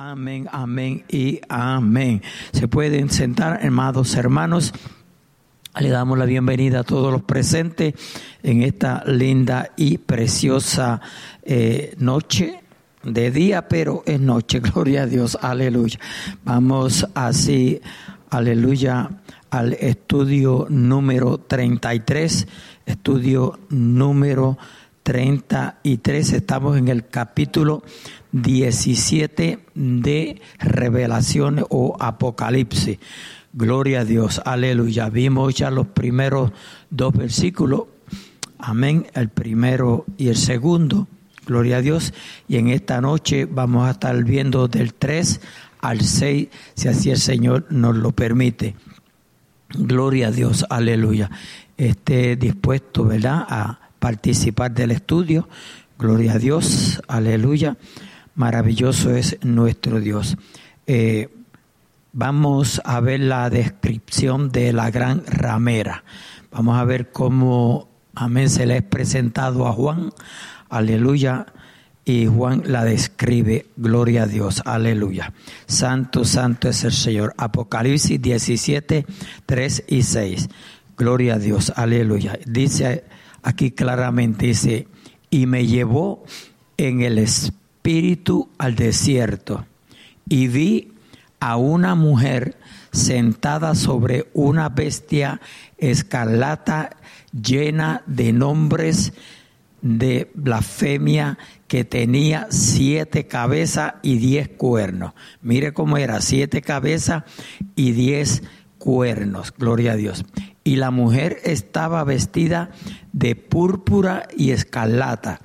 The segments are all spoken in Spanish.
Amén, amén y amén. Se pueden sentar, amados hermanos. Le damos la bienvenida a todos los presentes en esta linda y preciosa eh, noche de día, pero es noche, gloria a Dios, aleluya. Vamos así, aleluya, al estudio número 33, estudio número 33. Estamos en el capítulo 17 de revelaciones o apocalipsis. Gloria a Dios, aleluya. Vimos ya los primeros dos versículos, amén, el primero y el segundo, gloria a Dios. Y en esta noche vamos a estar viendo del 3 al 6, si así el Señor nos lo permite. Gloria a Dios, aleluya. Esté dispuesto, ¿verdad?, a participar del estudio. Gloria a Dios, aleluya. Maravilloso es nuestro Dios. Eh, vamos a ver la descripción de la gran ramera. Vamos a ver cómo, amén, se le ha presentado a Juan, aleluya, y Juan la describe, gloria a Dios, aleluya. Santo, santo es el Señor. Apocalipsis 17, 3 y 6. Gloria a Dios, aleluya. Dice aquí claramente, dice, y me llevó en el espíritu al desierto y vi a una mujer sentada sobre una bestia escarlata llena de nombres de blasfemia que tenía siete cabezas y diez cuernos. Mire cómo era, siete cabezas y diez cuernos, gloria a Dios. Y la mujer estaba vestida de púrpura y escarlata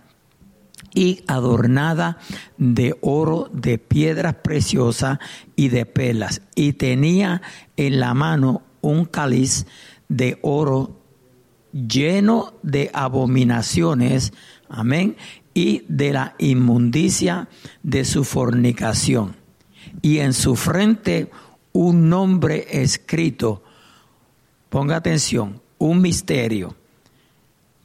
y adornada de oro, de piedras preciosas y de pelas. Y tenía en la mano un cáliz de oro lleno de abominaciones, amén, y de la inmundicia de su fornicación. Y en su frente un nombre escrito, ponga atención, un misterio,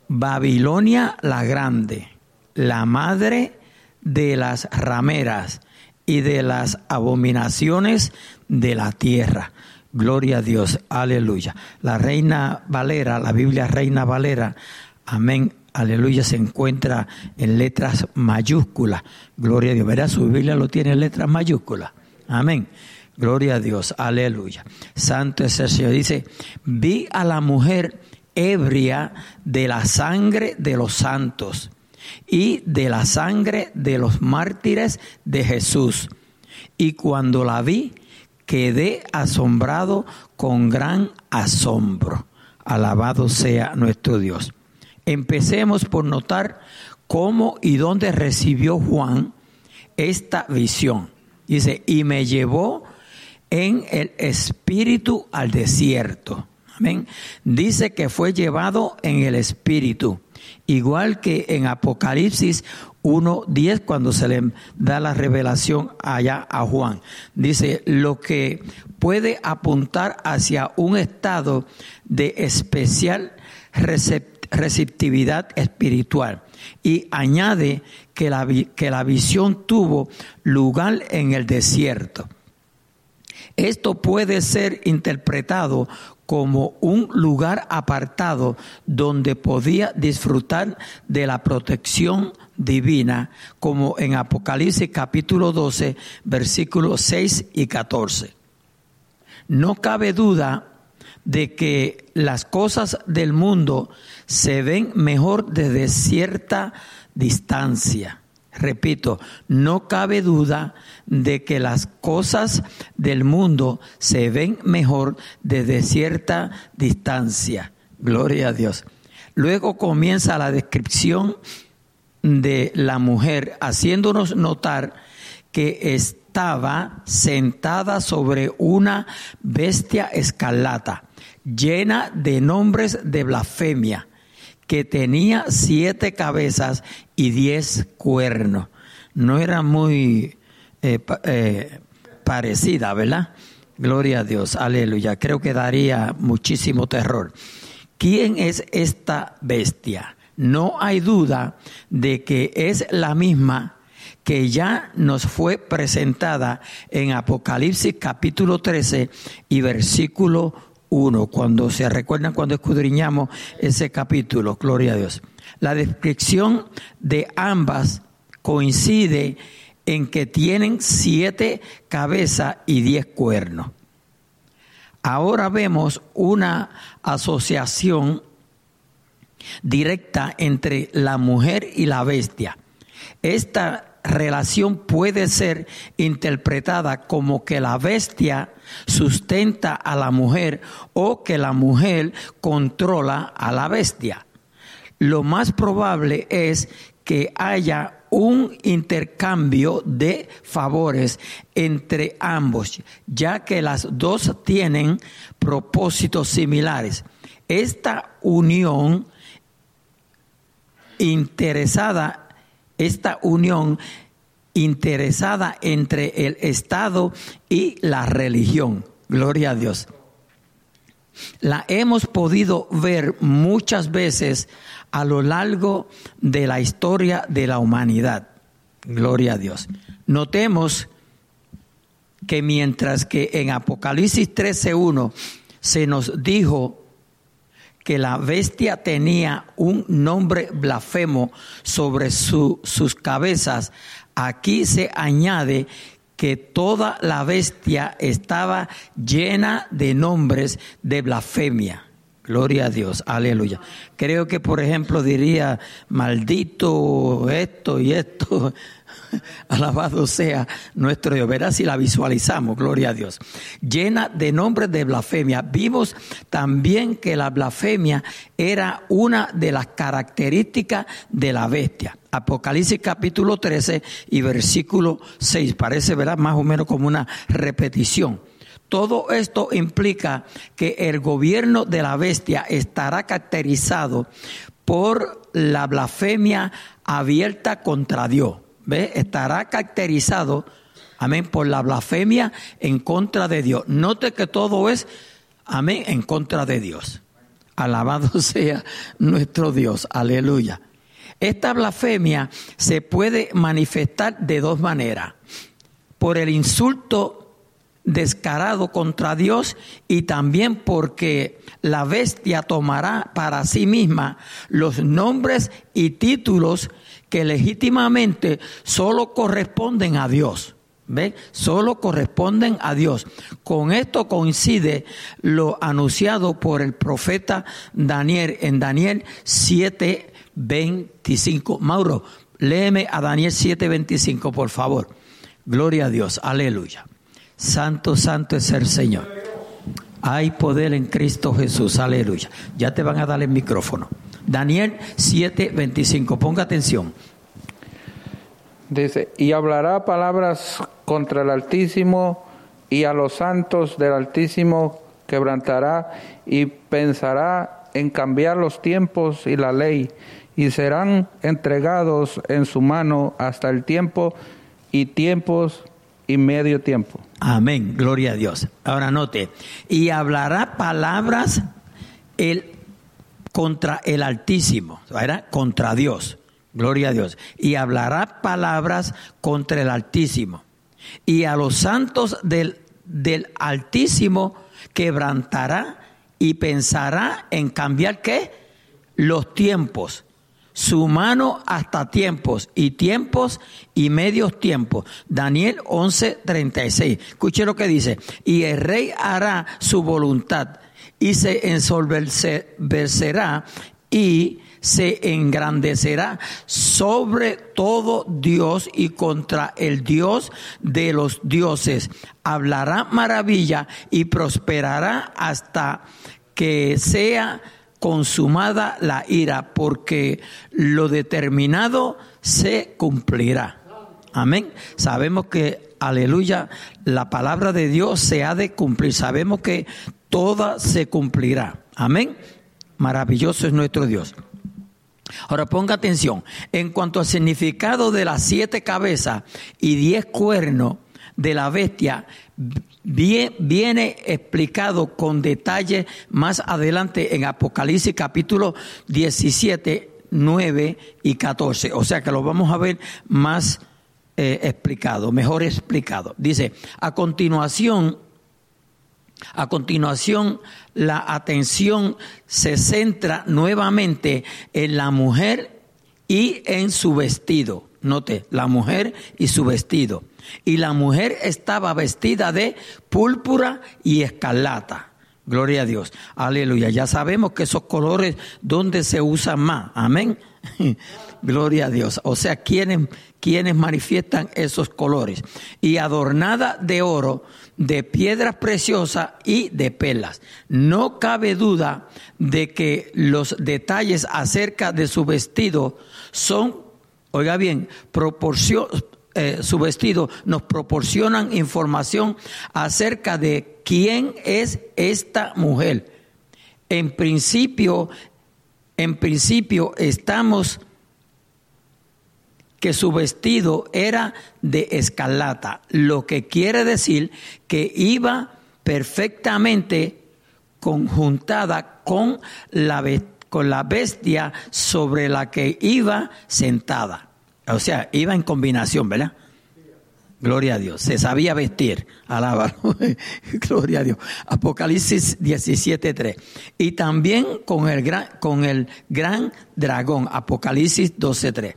Babilonia la Grande la madre de las rameras y de las abominaciones de la tierra. Gloria a Dios, aleluya. La reina Valera, la Biblia reina Valera, amén, aleluya, se encuentra en letras mayúsculas. Gloria a Dios. Verá, su Biblia lo tiene en letras mayúsculas. Amén. Gloria a Dios, aleluya. Santo es el Señor. Dice, vi a la mujer ebria de la sangre de los santos y de la sangre de los mártires de Jesús. Y cuando la vi, quedé asombrado con gran asombro. Alabado sea nuestro Dios. Empecemos por notar cómo y dónde recibió Juan esta visión. Dice, y me llevó en el espíritu al desierto. Amén. Dice que fue llevado en el espíritu. Igual que en Apocalipsis 1.10, cuando se le da la revelación allá a Juan. Dice, lo que puede apuntar hacia un estado de especial receptividad espiritual. Y añade que la, que la visión tuvo lugar en el desierto. Esto puede ser interpretado como un lugar apartado donde podía disfrutar de la protección divina, como en Apocalipsis capítulo 12, versículos 6 y 14. No cabe duda de que las cosas del mundo se ven mejor desde cierta distancia. Repito, no cabe duda de que las cosas del mundo se ven mejor desde cierta distancia. Gloria a Dios. Luego comienza la descripción de la mujer, haciéndonos notar que estaba sentada sobre una bestia escarlata, llena de nombres de blasfemia que tenía siete cabezas y diez cuernos. No era muy eh, eh, parecida, ¿verdad? Gloria a Dios, aleluya. Creo que daría muchísimo terror. ¿Quién es esta bestia? No hay duda de que es la misma que ya nos fue presentada en Apocalipsis capítulo 13 y versículo 1, cuando se recuerdan cuando escudriñamos ese capítulo, gloria a Dios. La descripción de ambas coincide en que tienen siete cabezas y diez cuernos. Ahora vemos una asociación directa entre la mujer y la bestia. Esta relación puede ser interpretada como que la bestia sustenta a la mujer o que la mujer controla a la bestia. Lo más probable es que haya un intercambio de favores entre ambos, ya que las dos tienen propósitos similares. Esta unión interesada, esta unión interesada entre el Estado y la religión. Gloria a Dios. La hemos podido ver muchas veces a lo largo de la historia de la humanidad. Gloria a Dios. Notemos que mientras que en Apocalipsis 13.1 se nos dijo que la bestia tenía un nombre blasfemo sobre sus cabezas, aquí se añade que toda la bestia estaba llena de nombres de blasfemia. Gloria a Dios, aleluya. Creo que, por ejemplo, diría, maldito esto y esto, Alabado sea nuestro Dios. Verás si la visualizamos, gloria a Dios. Llena de nombres de blasfemia. Vimos también que la blasfemia era una de las características de la bestia. Apocalipsis capítulo 13 y versículo 6. Parece, ¿verdad? Más o menos como una repetición. Todo esto implica que el gobierno de la bestia estará caracterizado por la blasfemia abierta contra Dios. ¿ve? estará caracterizado, amén, por la blasfemia en contra de Dios. Note que todo es, amén, en contra de Dios. Alabado sea nuestro Dios, aleluya. Esta blasfemia se puede manifestar de dos maneras. Por el insulto descarado contra Dios y también porque la bestia tomará para sí misma los nombres y títulos que legítimamente solo corresponden a Dios. ¿Ve? Solo corresponden a Dios. Con esto coincide lo anunciado por el profeta Daniel en Daniel 7:25. Mauro, léeme a Daniel 7:25, por favor. Gloria a Dios. Aleluya. Santo, santo es el Señor. Hay poder en Cristo Jesús. Aleluya. Ya te van a dar el micrófono. Daniel 7:25. Ponga atención. Dice, y hablará palabras contra el Altísimo y a los santos del Altísimo quebrantará y pensará en cambiar los tiempos y la ley y serán entregados en su mano hasta el tiempo y tiempos y medio tiempo. Amén, gloria a Dios. Ahora note, y hablará palabras el contra el Altísimo, era contra Dios, gloria a Dios, y hablará palabras contra el Altísimo, y a los santos del, del Altísimo quebrantará y pensará en cambiar qué? Los tiempos, su mano hasta tiempos y tiempos y medios tiempos. Daniel 11:36. Escuche lo que dice. Y el rey hará su voluntad y se ensolvecerá y se engrandecerá sobre todo Dios y contra el Dios de los dioses. Hablará maravilla y prosperará hasta que sea consumada la ira, porque lo determinado se cumplirá. Amén. Sabemos que, aleluya, la palabra de Dios se ha de cumplir. Sabemos que toda se cumplirá. Amén. Maravilloso es nuestro Dios. Ahora ponga atención, en cuanto al significado de las siete cabezas y diez cuernos de la bestia, viene explicado con detalle más adelante en Apocalipsis capítulo 17, 9 y 14. O sea que lo vamos a ver más eh, explicado, mejor explicado. Dice, a continuación, a continuación, la atención se centra nuevamente en la mujer y en su vestido. Note, la mujer y su vestido. Y la mujer estaba vestida de púrpura y escarlata. Gloria a Dios. Aleluya. Ya sabemos que esos colores, ¿dónde se usan más? Amén. Gloria a Dios. O sea, quienes, quienes manifiestan esos colores. Y adornada de oro, de piedras preciosas y de pelas. No cabe duda de que los detalles acerca de su vestido son, oiga bien, proporción, eh, su vestido nos proporcionan información acerca de quién es esta mujer. En principio, en principio estamos que su vestido era de escarlata, lo que quiere decir que iba perfectamente conjuntada con la, con la bestia sobre la que iba sentada. O sea, iba en combinación, ¿verdad? Gloria a Dios. Se sabía vestir. Alábalo. Gloria a Dios. Apocalipsis 17.3. Y también con el gran, con el gran dragón. Apocalipsis 12.3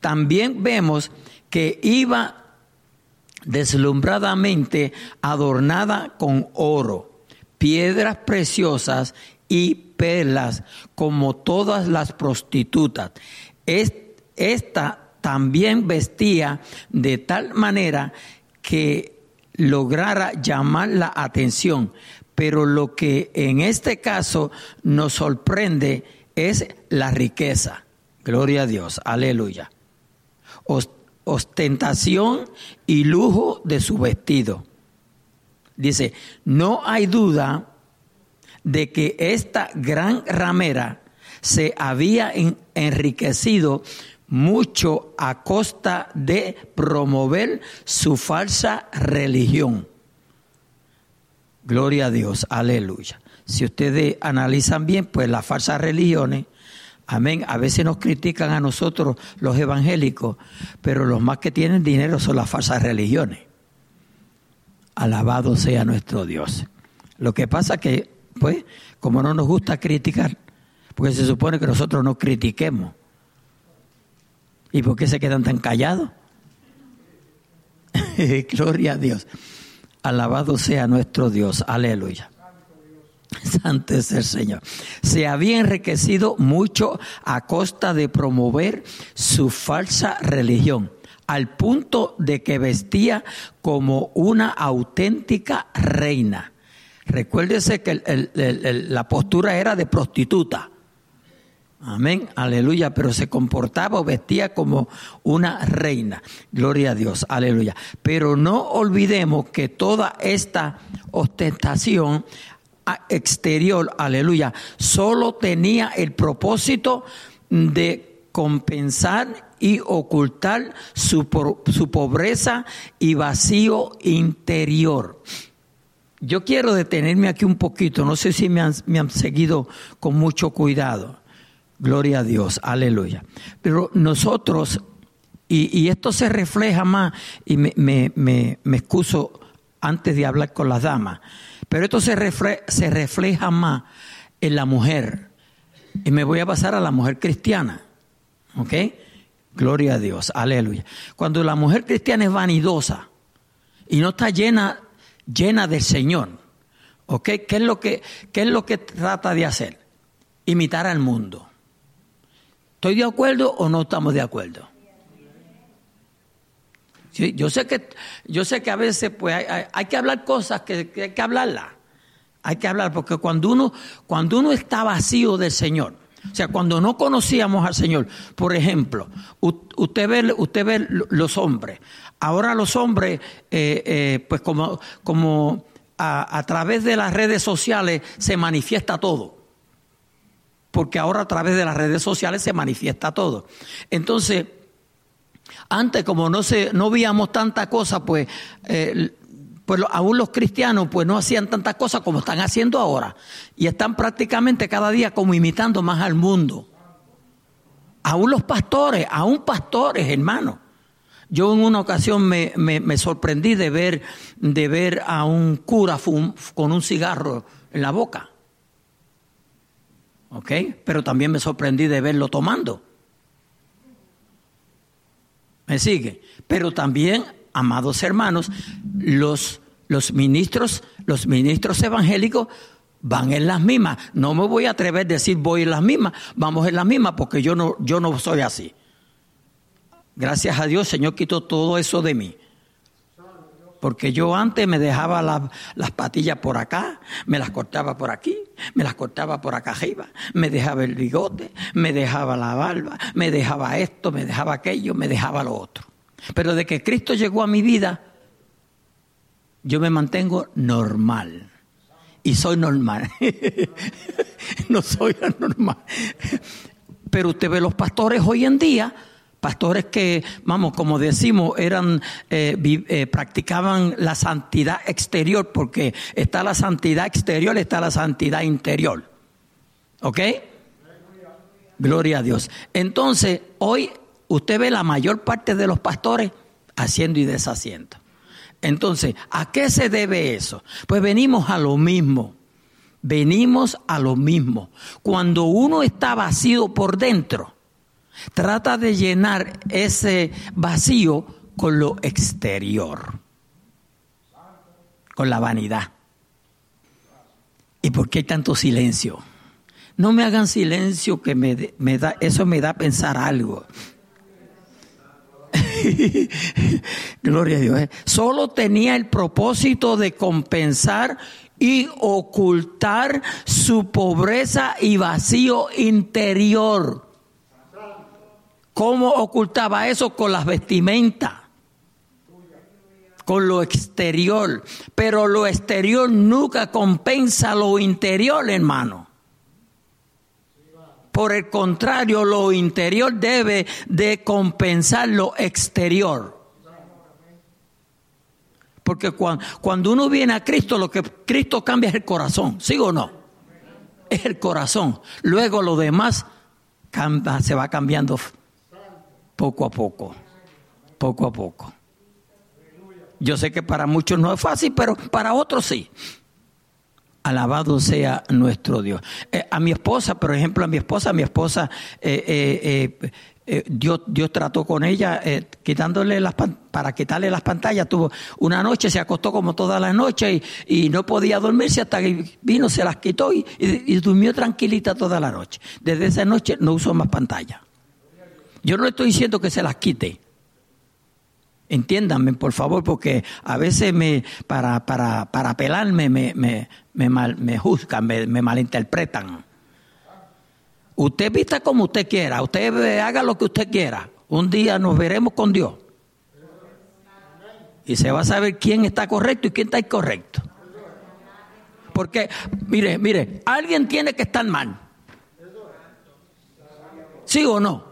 también vemos que iba deslumbradamente adornada con oro, piedras preciosas y perlas, como todas las prostitutas. Esta también vestía de tal manera que lograra llamar la atención, pero lo que en este caso nos sorprende es la riqueza. Gloria a Dios, aleluya ostentación y lujo de su vestido. Dice, no hay duda de que esta gran ramera se había enriquecido mucho a costa de promover su falsa religión. Gloria a Dios, aleluya. Si ustedes analizan bien, pues las falsas religiones Amén. A veces nos critican a nosotros los evangélicos, pero los más que tienen dinero son las falsas religiones. Alabado sea nuestro Dios. Lo que pasa que, pues, como no nos gusta criticar, porque se supone que nosotros no critiquemos. ¿Y por qué se quedan tan callados? Gloria a Dios. Alabado sea nuestro Dios. Aleluya. Santo es el Señor. Se había enriquecido mucho a costa de promover su falsa religión, al punto de que vestía como una auténtica reina. Recuérdese que la postura era de prostituta. Amén, aleluya, pero se comportaba o vestía como una reina. Gloria a Dios, aleluya. Pero no olvidemos que toda esta ostentación exterior, aleluya, solo tenía el propósito de compensar y ocultar su, su pobreza y vacío interior. Yo quiero detenerme aquí un poquito, no sé si me han, me han seguido con mucho cuidado. Gloria a Dios, aleluya. Pero nosotros, y, esto se refleja más, y me, me, me, me excuso antes de hablar con las damas, pero esto se, se refleja más en la mujer. Y me voy a pasar a la mujer cristiana. ¿Ok? Gloria a Dios, aleluya. Cuando la mujer cristiana es vanidosa y no está llena, llena del Señor, ¿ok? ¿Qué es, lo que, ¿Qué es lo que trata de hacer? Imitar al mundo. ¿Estoy de acuerdo o no estamos de acuerdo? yo sé que, yo sé que a veces pues, hay, que hablar cosas que, hay que hablarlas. Hay que hablar, porque cuando uno, cuando uno está vacío del Señor, o sea, cuando no conocíamos al Señor, por ejemplo, usted ve, usted ve los hombres. Ahora los hombres, eh, eh, pues como, como a, través de las redes sociales se manifiesta todo. Porque ahora a través de las redes sociales se manifiesta todo. Entonces, antes, como no, se, no veíamos tanta cosa, pues, eh, pues aún los cristianos pues no hacían tantas cosas como están haciendo ahora. Y están prácticamente cada día como imitando más al mundo. Aún los pastores, aún pastores, hermanos. Yo en una ocasión me, me, sorprendí de ver, de ver a un cura con un cigarro en la boca. ¿Ok? Pero también me sorprendí de verlo tomando. ¿Me sigue? Pero también, amados hermanos, los, los ministros, los ministros evangélicos van en las mismas. No me voy a atrever a decir voy en las mismas, vamos en las mismas porque yo no, yo no soy así. Gracias a Dios, Señor quitó todo eso de mí. Porque yo antes me dejaba las patillas por acá, me las cortaba por aquí, me las cortaba por acá arriba, me dejaba el bigote, me dejaba la barba, me dejaba esto, me dejaba aquello, me dejaba lo otro. Pero de que Cristo llegó a mi vida, yo me mantengo normal. Y soy normal. no soy anormal. Pero usted ve los pastores hoy en día, pastores que, vamos, como decimos, eran, eh, eh, practicaban la santidad exterior, porque está la santidad exterior, está la santidad interior. ¿Ok? Gloria a Dios. Entonces, hoy usted ve la mayor parte de los pastores haciendo y deshaciendo. Entonces, ¿a qué se debe eso? Pues venimos a lo mismo. Venimos a lo mismo. Cuando uno está vacío por dentro, Trata de llenar ese vacío con lo exterior, con la vanidad. ¿Y por qué hay tanto silencio? No me hagan silencio que me, da, eso me da pensar algo. Gloria a Dios. ¿eh? Solo tenía el propósito de compensar y ocultar su pobreza y vacío interior. ¿Cómo ocultaba eso? Con las vestimentas, con lo exterior. Pero lo exterior nunca compensa lo interior, hermano. Por el contrario, lo interior debe de compensar lo exterior. Porque cuando, uno viene a Cristo, lo que Cristo cambia es el corazón, ¿sí o no? Es el corazón. Luego lo demás se va cambiando poco a poco, poco a poco. Yo sé que para muchos no es fácil, pero para otros sí. Alabado sea nuestro Dios. Eh, a mi esposa, por ejemplo, a mi esposa, mi esposa, eh, eh, Dios, Dios trató con ella quitándole las para quitarle las pantallas. Tuvo una noche, se acostó como toda la noche y, no podía dormirse hasta que vino, se las quitó y, y durmió tranquilita toda la noche. Desde esa noche no usó más pantalla. Yo no le estoy diciendo que se las quite. Entiéndanme, por favor, porque a veces me, para, para, para apelarme me, me, me, mal, me juzgan, me, me malinterpretan. Usted vista como usted quiera, usted haga lo que usted quiera. Un día nos veremos con Dios. Y se va a saber quién está correcto y quién está incorrecto. Porque, mire, mire, alguien tiene que estar mal. ¿Sí o no?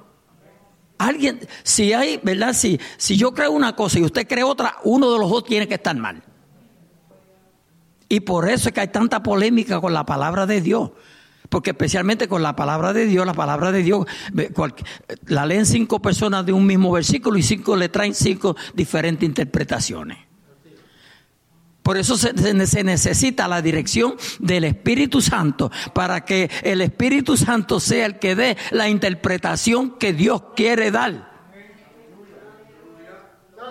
Alguien, si hay, ¿verdad? Si, si yo creo una cosa y usted cree otra, uno de los dos tiene que estar mal. Y por eso es que hay tanta polémica con la palabra de Dios. Porque especialmente con la palabra de Dios, la palabra de Dios, la leen cinco personas de un mismo versículo y cinco le traen cinco diferentes interpretaciones. Por eso se, necesita la dirección del Espíritu Santo para que el Espíritu Santo sea el que dé la interpretación que Dios quiere dar.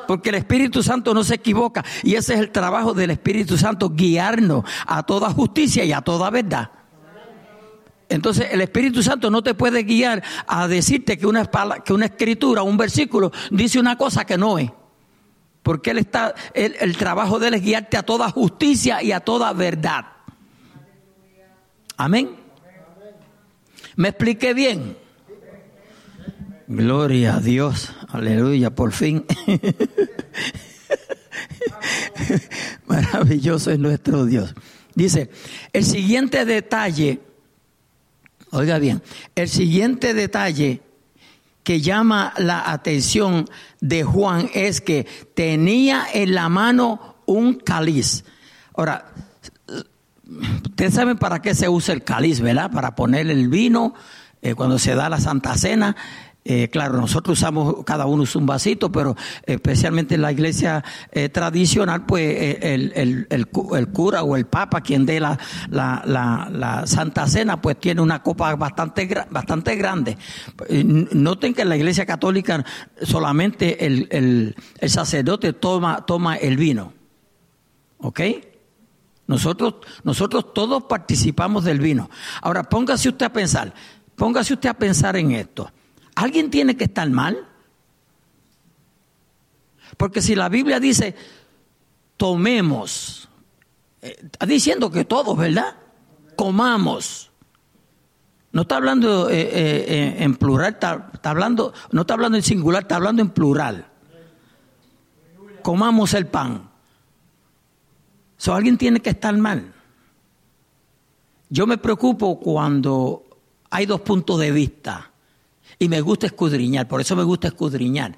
Porque el Espíritu Santo no se equivoca y ese es el trabajo del Espíritu Santo, guiarnos a toda justicia y a toda verdad. Entonces el Espíritu Santo no te puede guiar a decirte que una, que una escritura, un versículo dice una cosa que no es porque Él está, el, trabajo de Él es guiarte a toda justicia y a toda verdad. Amén. ¿Me expliqué bien? Gloria a Dios, aleluya, por fin. Maravilloso es nuestro Dios. Dice, el siguiente detalle, oiga bien, el siguiente detalle que llama la atención de Juan es que tenía en la mano un cáliz. Ahora, ustedes saben para qué se usa el cáliz, ¿verdad? Para poner el vino eh, cuando se da la Santa Cena. Eh, claro, nosotros usamos, cada uno un vasito, pero especialmente en la iglesia eh, tradicional, pues eh, el, el, el, el, cura o el papa, quien dé la, la, la, la, Santa Cena, pues tiene una copa bastante, bastante grande. Noten que en la iglesia católica solamente el, el, el sacerdote toma, toma el vino. ¿Ok? Nosotros, nosotros todos participamos del vino. Ahora, póngase usted a pensar, póngase usted a pensar en esto. ¿Alguien tiene que estar mal? Porque si la Biblia dice, tomemos, eh, está diciendo que todos, ¿verdad? Comamos. No está hablando eh, eh, en plural, está, hablando, no está hablando en singular, está hablando en plural. Comamos el pan. So, alguien tiene que estar mal. Yo me preocupo cuando hay dos puntos de vista. Y me gusta escudriñar, por eso me gusta escudriñar.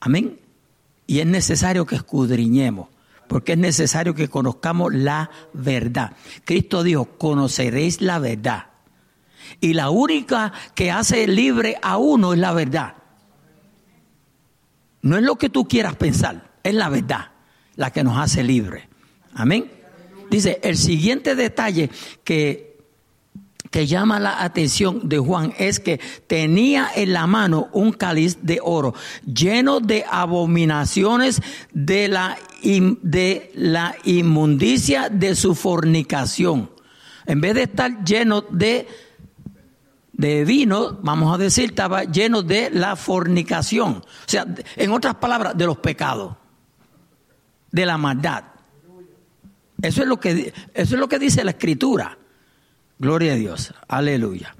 Amén. Y es necesario que escudriñemos, porque es necesario que conozcamos la verdad. Cristo dijo, conoceréis la verdad. Y la única que hace libre a uno es la verdad. No es lo que tú quieras pensar, es la verdad la que nos hace libre. Amén. Dice, el siguiente detalle que que llama la atención de Juan es que tenía en la mano un cáliz de oro lleno de abominaciones de la, de la inmundicia de su fornicación. En vez de estar lleno de, de vino, vamos a decir, estaba lleno de la fornicación. O sea, en otras palabras, de los pecados, de la maldad. Eso es lo que, eso es lo que dice la escritura. Gloria a Dios. Aleluya.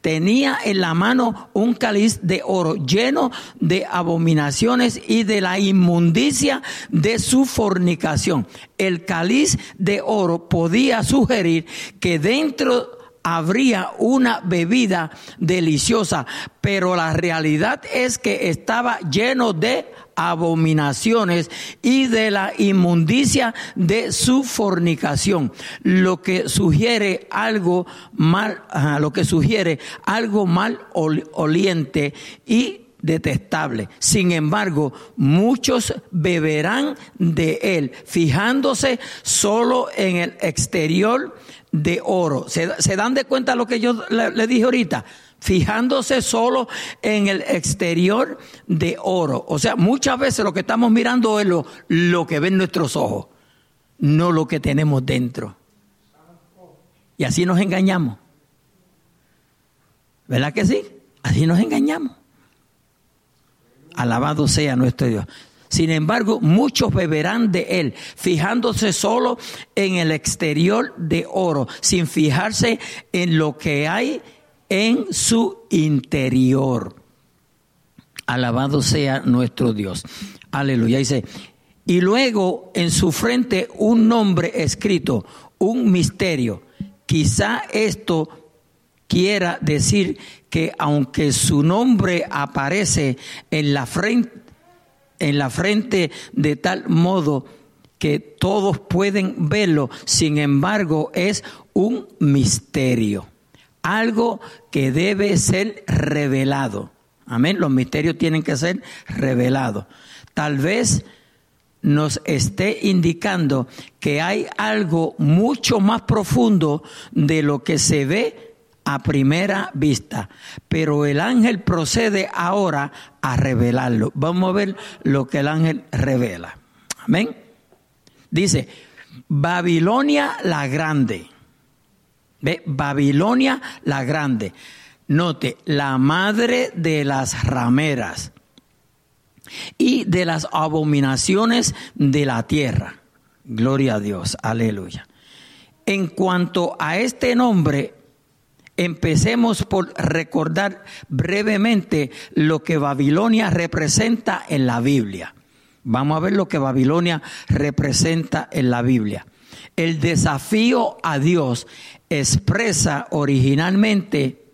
Tenía en la mano un cáliz de oro lleno de abominaciones y de la inmundicia de su fornicación. El cáliz de oro podía sugerir que dentro habría una bebida deliciosa, pero la realidad es que estaba lleno de abominaciones y de la inmundicia de su fornicación, lo que sugiere algo mal, lo que sugiere algo oliente y detestable. Sin embargo, muchos beberán de él, fijándose solo en el exterior de oro. ¿Se, dan de cuenta lo que yo le dije ahorita? fijándose solo en el exterior de oro. O sea, muchas veces lo que estamos mirando es lo, lo que ven nuestros ojos, no lo que tenemos dentro. Y así nos engañamos. ¿Verdad que sí? Así nos engañamos. Alabado sea nuestro Dios. Sin embargo, muchos beberán de él, fijándose solo en el exterior de oro, sin fijarse en lo que hay en su interior. Alabado sea nuestro Dios. Aleluya. Dice, y luego en su frente un nombre escrito, un misterio. Quizá esto quiera decir que aunque su nombre aparece en la frente, en la frente de tal modo que todos pueden verlo, sin embargo es un misterio algo que debe ser revelado. Amén. Los misterios tienen que ser revelados. Tal vez nos esté indicando que hay algo mucho más profundo de lo que se ve a primera vista. Pero el ángel procede ahora a revelarlo. Vamos a ver lo que el ángel revela. Amén. Dice, Babilonia la grande Ve, Babilonia la grande. Note, la madre de las rameras y de las abominaciones de la tierra. Gloria a Dios, aleluya. En cuanto a este nombre, empecemos por recordar brevemente lo que Babilonia representa en la Biblia. Vamos a ver lo que Babilonia representa en la Biblia. El desafío a Dios expresa originalmente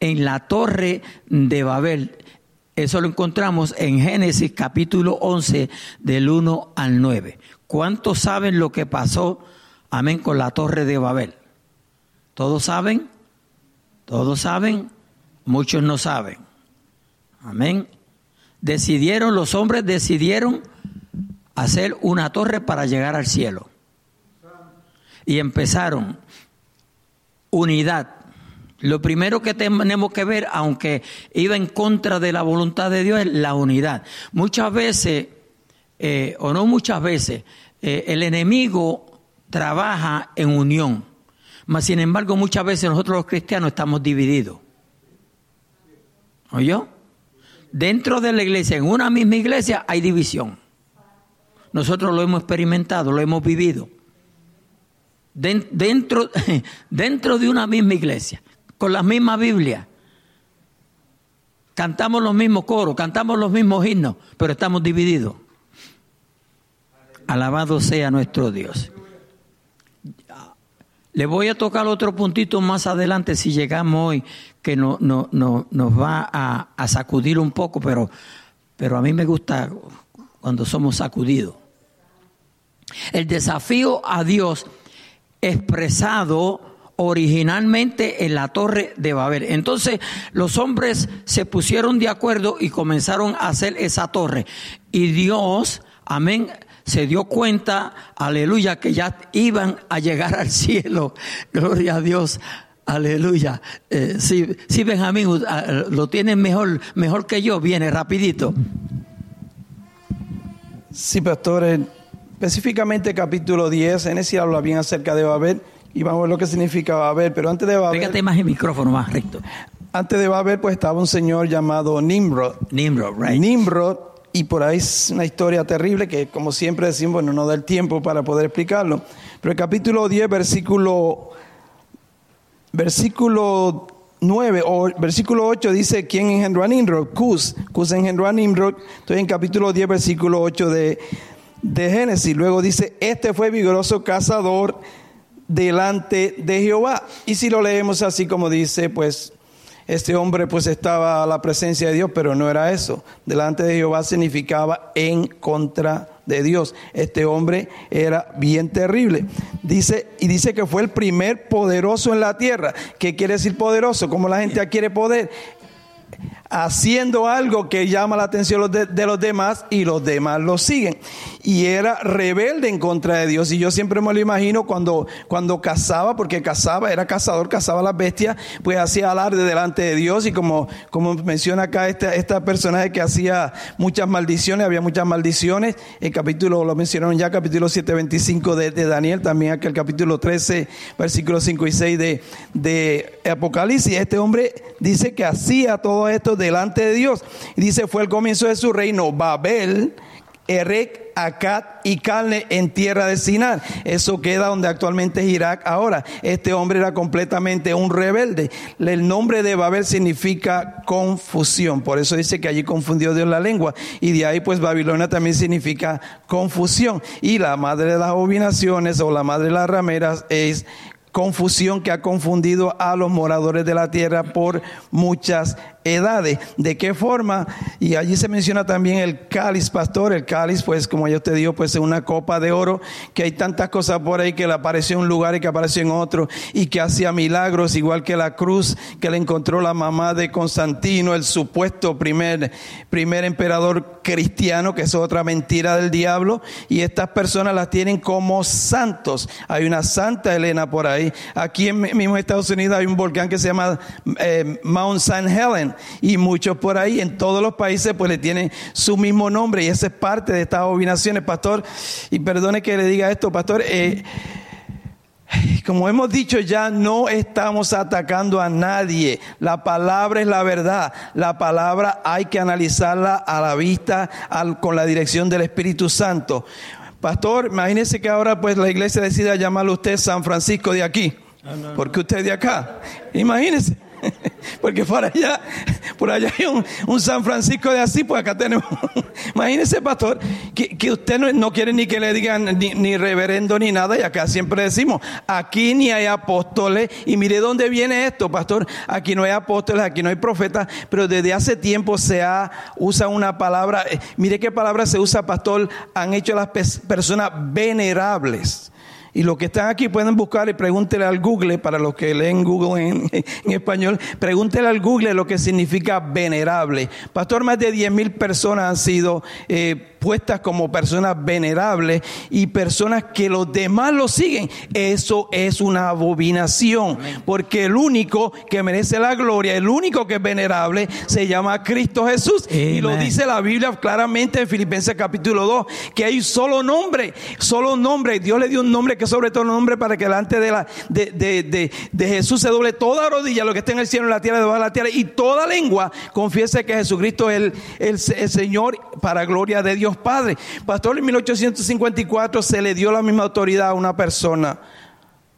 en la torre de Babel. Eso lo encontramos en Génesis capítulo 11 del 1 al 9. ¿Cuántos saben lo que pasó, amén, con la torre de Babel? ¿Todos saben? ¿Todos saben? muchos no saben. Amén. Decidieron, los hombres decidieron hacer una torre para llegar al cielo. Y empezaron unidad. Lo primero que tenemos que ver, aunque iba en contra de la voluntad de Dios, es la unidad. Muchas veces, eh, o no muchas veces, eh, el enemigo trabaja en unión. Mas, sin embargo, muchas veces nosotros los cristianos estamos divididos. ¿Oyó? Dentro de la iglesia, en una misma iglesia, hay división. Nosotros lo hemos experimentado, lo hemos vivido. Dentro, dentro de una misma iglesia, con la misma Biblia. Cantamos los mismos coros, cantamos los mismos himnos, pero estamos divididos. Alabado sea nuestro Dios. Le voy a tocar otro puntito más adelante si llegamos hoy, que no, no, no, nos va a, sacudir un poco, pero a mí me gusta cuando somos sacudidos. El desafío a Dios expresado originalmente en la torre de Babel. Entonces los hombres se pusieron de acuerdo y comenzaron a hacer esa torre. Y Dios, amén, se dio cuenta, aleluya, que ya iban a llegar al cielo. Gloria a Dios. Aleluya. Eh, si, si, Benjamín uh, lo tiene mejor, mejor que yo, viene rapidito. Sí, pastor. Específicamente capítulo 10, en ese habla bien acerca de Babel y vamos a ver lo que significa Babel, pero antes de Babel... Pégate más el micrófono, más recto. Antes de Babel pues estaba un señor llamado Nimrod. Nimrod, right. Nimrod, y por ahí es una historia terrible que como siempre decimos, bueno, no da el tiempo para poder explicarlo. Pero el capítulo 10, versículo, versículo 9 o versículo 8 dice quién engendró a Nimrod, Cus, Cus engendró a Nimrod. Estoy en capítulo 10, versículo 8 de, de Génesis. Luego dice, este fue vigoroso cazador delante de Jehová. Y si lo leemos así como dice, pues este hombre pues estaba a la presencia de Dios, pero no era eso. Delante de Jehová significaba en contra de Dios. Este hombre era bien terrible. Dice, y dice que fue el primer poderoso en la tierra. ¿Qué quiere decir poderoso? Como la gente adquiere poder? haciendo algo que llama la atención de, los demás y los demás lo siguen. Y era rebelde en contra de Dios. Y yo siempre me lo imagino cuando, cuando cazaba, porque cazaba, era cazador, cazaba las bestias, pues hacía alarde delante de Dios. Y como, como menciona acá esta, esta personaje que hacía muchas maldiciones, había muchas maldiciones. El capítulo, lo mencionaron ya, capítulo 7, 25 de, de Daniel, también aquel capítulo 13, versículos 5 y 6 de, de Apocalipsis. Este hombre dice que hacía todo esto delante de Dios. Y dice, fue el comienzo de su reino, Babel, Erec, Akkad y Calne en tierra de Sinar. Eso queda donde actualmente es Irak ahora. Este hombre era completamente un rebelde. El nombre de Babel significa confusión. Por eso dice que allí confundió Dios la lengua. Y de ahí pues Babilonia también significa confusión. Y la madre de las abominaciones o la madre de las rameras es confusión que ha confundido a los moradores de la tierra por muchas edades. ¿De qué forma? Y allí se menciona también el cáliz, pastor. El cáliz, pues como yo te digo, pues es una copa de oro, que hay tantas cosas por ahí que le apareció en un lugar y que apareció en otro, y que hacía milagros, igual que la cruz que le encontró la mamá de Constantino, el supuesto primer, primer emperador cristiano, que es otra mentira del diablo, y estas personas las tienen como santos. Hay una santa Elena por ahí. Aquí en mismo Estados Unidos hay un volcán que se llama eh, Mount St. Helen y muchos por ahí en todos los países pues le tienen su mismo nombre y esa es parte de estas abominaciones, pastor. Y perdone que le diga esto, pastor. Eh, como hemos dicho ya, no estamos atacando a nadie. La palabra es la verdad. La palabra hay que analizarla a la vista con la dirección del Espíritu Santo. Pastor, imagínese que ahora pues la iglesia decida llamarlo usted San Francisco de aquí. Porque usted es de acá. Imagínese. Porque por allá, por allá hay un, San Francisco de así, pues acá tenemos. Imagínese, pastor, que, usted no, quiere ni que le digan ni, reverendo ni nada, y acá siempre decimos, aquí ni hay apóstoles, y mire dónde viene esto, pastor, aquí no hay apóstoles, aquí no hay profetas, pero desde hace tiempo se usa una palabra, eh, mire qué palabra se usa, pastor, han hecho las personas venerables. Y los que están aquí pueden buscar y pregúntele al Google, para los que leen Google en, español, pregúntele al Google lo que significa venerable. Pastor, más de 10 mil personas han sido eh, puestas como personas venerables y personas que los demás lo siguen. Eso es una abominación, porque el único que merece la gloria, el único que es venerable, se llama Cristo Jesús. Y lo dice la Biblia claramente en Filipenses capítulo 2, que hay solo nombre, solo nombre. Dios le dio un nombre que sobre todo nombre para que delante de, la, de, de, de, Jesús se doble toda rodilla, lo que está en el cielo, en la tierra, debajo de la tierra, y toda lengua confiese que Jesucristo es el, el, el Señor para gloria de Dios Padre. Pastor, en 1854 se le dio la misma autoridad a una persona.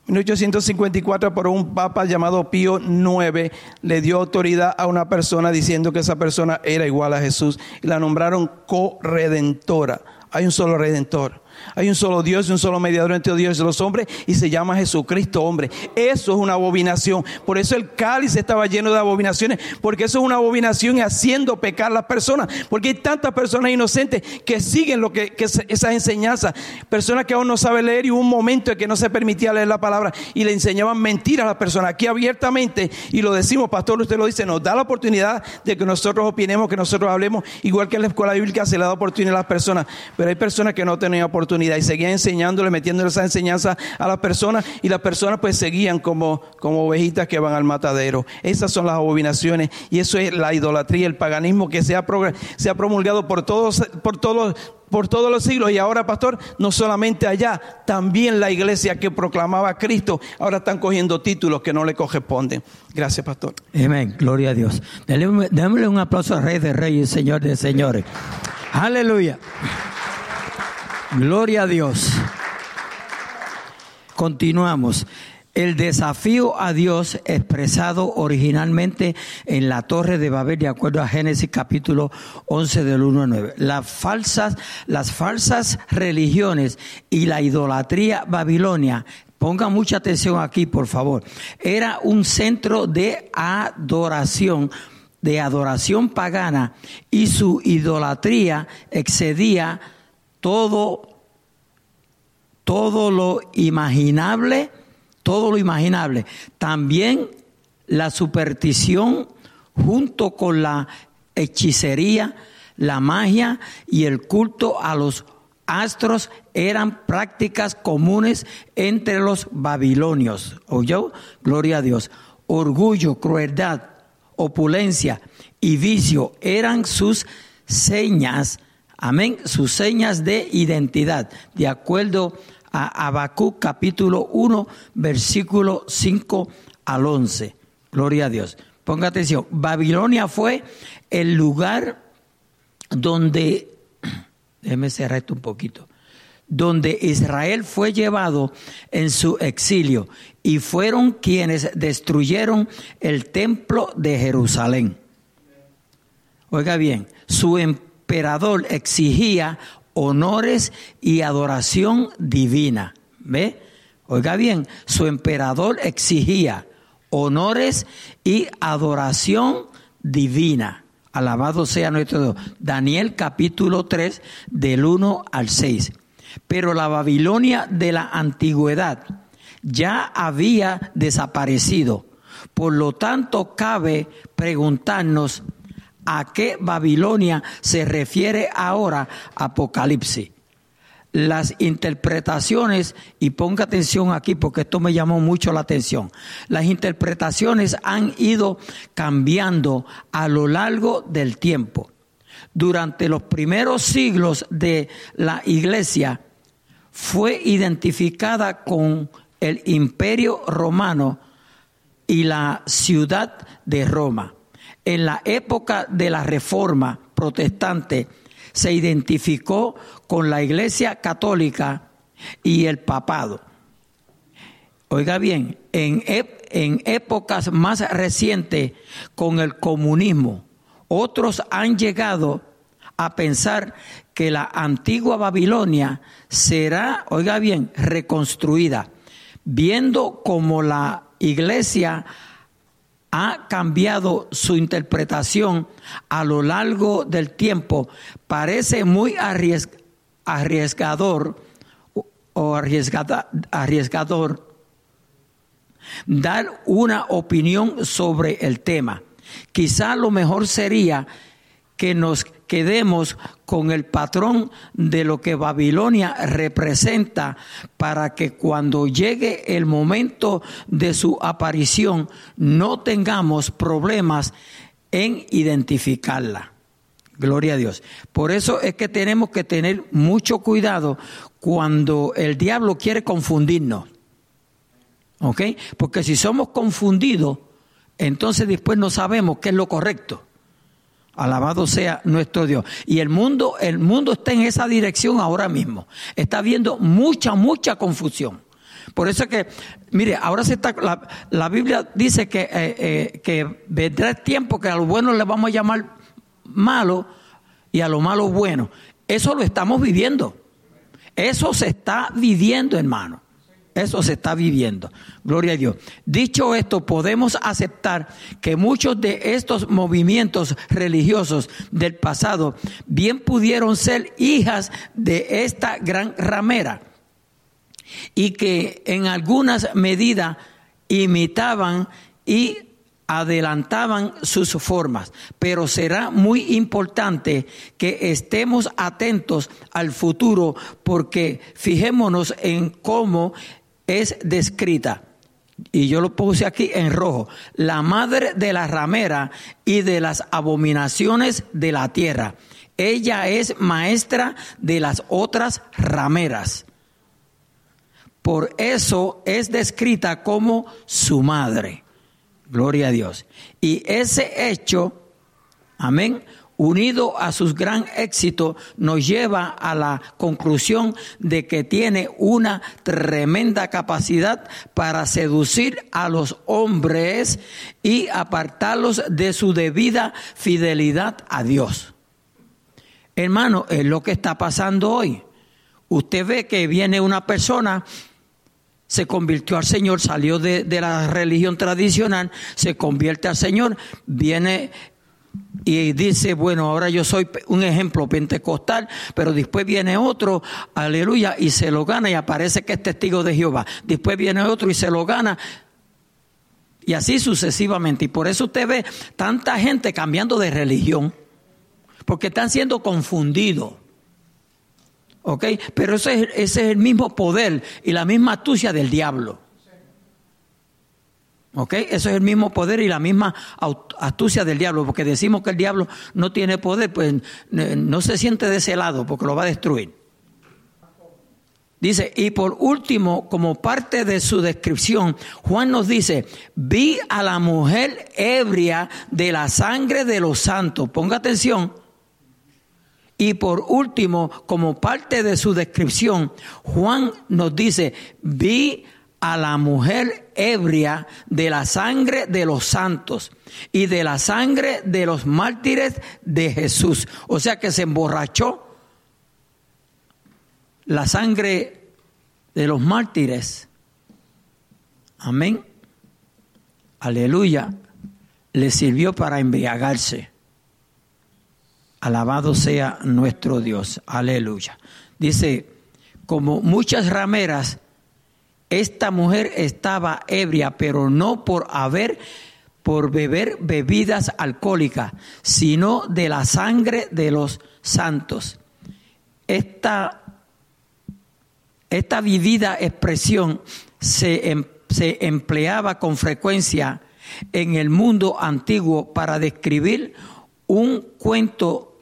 En 1854 por un papa llamado Pío IX le dio autoridad a una persona diciendo que esa persona era igual a Jesús y la nombraron corredentora. Hay un solo redentor. Hay un solo Dios y un solo mediador entre Dios y los hombres y se llama Jesucristo hombre. Eso es una abominación. Por eso el cáliz estaba lleno de abominaciones, porque eso es una abominación y haciendo pecar a las personas. Porque hay tantas personas inocentes que siguen lo que, esas enseñanzas. Personas que aún no saben leer y hubo un momento en que no se permitía leer la palabra y le enseñaban mentiras a las personas. Aquí abiertamente, y lo decimos, pastor, usted lo dice, nos da la oportunidad de que nosotros opinemos, que nosotros hablemos, igual que en la escuela bíblica se le da oportunidad a las personas. Pero hay personas que no tenían oportunidad y seguía enseñándole, metiéndole esa enseñanza a las personas y las personas pues seguían como, como ovejitas que van al matadero. Esas son las abominaciones y eso es la idolatría, el paganismo que se ha, se ha promulgado por todos, por todos por todos los siglos. Y ahora, pastor, no solamente allá, también la iglesia que proclamaba a Cristo, ahora están cogiendo títulos que no le corresponden. Gracias, pastor. Amén, gloria a Dios. Démosle un aplauso al Rey de Reyes, Señor de Señores. Aleluya. Gloria a Dios. Continuamos. El desafío a Dios expresado originalmente en la Torre de Babel, de acuerdo a Génesis capítulo 11 del 1 al 9. Las falsas, las falsas religiones y la idolatría babilonia Ponga mucha atención aquí, por favor. Era un centro de adoración, de adoración pagana, y su idolatría excedía todo, todo lo imaginable, todo lo imaginable. También la superstición junto con la hechicería, la magia y el culto a los astros eran prácticas comunes entre los babilonios. ¿Oyó? Gloria a Dios. Orgullo, crueldad, opulencia y vicio eran sus señas Amén. Sus señas de identidad, de acuerdo a Habacuc capítulo 1, versículo 5 al 11. Gloria a Dios. Ponga atención. Babilonia fue el lugar donde, déjeme cerrar esto un poquito, donde Israel fue llevado en su exilio y fueron quienes destruyeron el templo de Jerusalén. Oiga bien, su emperador exigía honores y adoración divina. ¿Ve? Oiga bien, su emperador exigía honores y adoración divina. Alabado sea nuestro Dios. Daniel capítulo 3 del 1 al 6. Pero la Babilonia de la antigüedad ya había desaparecido. Por lo tanto, cabe preguntarnos a qué Babilonia se refiere ahora Apocalipsis. Las interpretaciones, y ponga atención aquí porque esto me llamó mucho la atención, las interpretaciones han ido cambiando a lo largo del tiempo. Durante los primeros siglos de la iglesia fue identificada con el imperio romano y la ciudad de Roma en la época de la Reforma protestante se identificó con la Iglesia Católica y el papado. Oiga bien, en, en épocas más recientes con el comunismo, otros han llegado a pensar que la antigua Babilonia será, oiga bien, reconstruida, viendo como la iglesia ha cambiado su interpretación a lo largo del tiempo, parece muy arriesgador, o arriesgada, arriesgador dar una opinión sobre el tema. Quizá lo mejor sería que nos quedemos con el patrón de lo que Babilonia representa para que cuando llegue el momento de su aparición no tengamos problemas en identificarla. Gloria a Dios. Por eso es que tenemos que tener mucho cuidado cuando el diablo quiere confundirnos. ¿Ok? Porque si somos confundidos, entonces después no sabemos qué es lo correcto. Alabado sea nuestro Dios. Y el mundo, el mundo está en esa dirección ahora mismo. Está viendo mucha, mucha confusión. Por eso es que, mire, ahora se está, la, Biblia dice que, eh, eh, que vendrá el tiempo que a lo bueno le vamos a llamar malo y a lo malo bueno. Eso lo estamos viviendo. Eso se está viviendo, hermano. Eso se está viviendo. Gloria a Dios. Dicho esto, podemos aceptar que muchos de estos movimientos religiosos del pasado bien pudieron ser hijas de esta gran ramera y que en algunas medidas imitaban y adelantaban sus formas, pero será muy importante que estemos atentos al futuro porque fijémonos en cómo es descrita, y yo lo puse aquí en rojo, la madre de la ramera y de las abominaciones de la tierra. Ella es maestra de las otras rameras. Por eso es descrita como su madre. Gloria a Dios. Y ese hecho, amén, unido a su gran éxito, nos lleva a la conclusión de que tiene una tremenda capacidad para seducir a los hombres y apartarlos de su debida fidelidad a Dios. Hermano, es lo que está pasando hoy. Usted ve que viene una persona se convirtió al Señor, salió de, de, la religión tradicional, se convierte al Señor, viene y dice, bueno, ahora yo soy un ejemplo pentecostal, pero después viene otro, aleluya, y se lo gana y aparece que es testigo de Jehová. Después viene otro y se lo gana. Y así sucesivamente. Y por eso usted ve tanta gente cambiando de religión, porque están siendo confundidos. ¿Ok? Pero ese es, ese es el mismo poder y la misma astucia del diablo. ¿Ok? Eso es el mismo poder y la misma astucia del diablo, porque decimos que el diablo no tiene poder, pues no se siente de ese lado porque lo va a destruir. Dice, y por último, como parte de su descripción, Juan nos dice, vi a la mujer ebria de la sangre de los santos. Ponga atención. Y por último, como parte de su descripción, Juan nos dice, vi a la mujer ebria de la sangre de los santos y de la sangre de los mártires de Jesús. O sea que se emborrachó la sangre de los mártires. Amén. Aleluya. Le sirvió para embriagarse. Alabado sea nuestro Dios. Aleluya. Dice, como muchas rameras, esta mujer estaba ebria, pero no por haber por beber bebidas alcohólicas, sino de la sangre de los santos. Esta, esta vivida expresión se, em, se empleaba con frecuencia en el mundo antiguo para describir un cuento,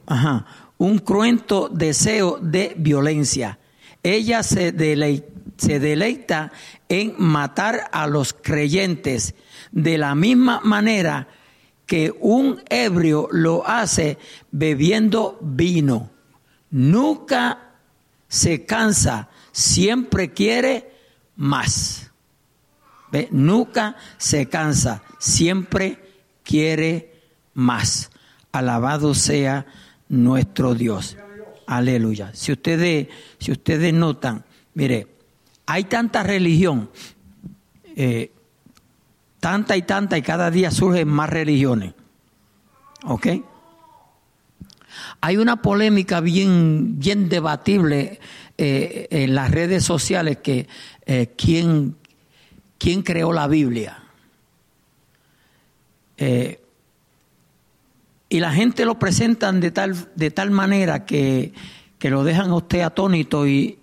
un cruento deseo de violencia. Ella se deleitaba se deleita en matar a los creyentes de la misma manera que un ebrio lo hace bebiendo vino. Nunca se cansa, siempre quiere más. Nunca se cansa, siempre quiere más. Alabado sea nuestro Dios. Aleluya. Si ustedes, si ustedes notan, mire, hay tanta religión, eh, tanta y tanta, y cada día surgen más religiones. ¿Ok? Hay una polémica bien, bien debatible eh, en las redes sociales que eh, quién, quién creó la Biblia. Y la gente lo presentan de tal, de tal manera que, que lo dejan a usted atónito y,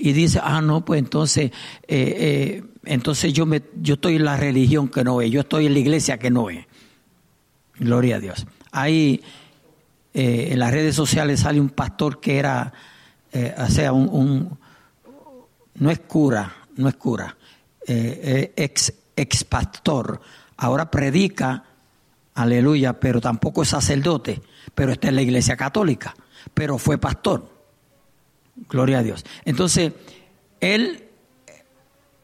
y dice, ah, no, pues entonces, eh, entonces yo, me, yo estoy en la religión que no es, yo estoy en la iglesia que no es. Gloria a Dios. Hay, en las redes sociales sale un pastor que era, o sea, un, un, no es cura, no es cura, eh, ex, ex pastor, ahora predica, aleluya, pero tampoco es sacerdote, pero está en la iglesia católica, pero fue pastor. Gloria a Dios. Entonces, él,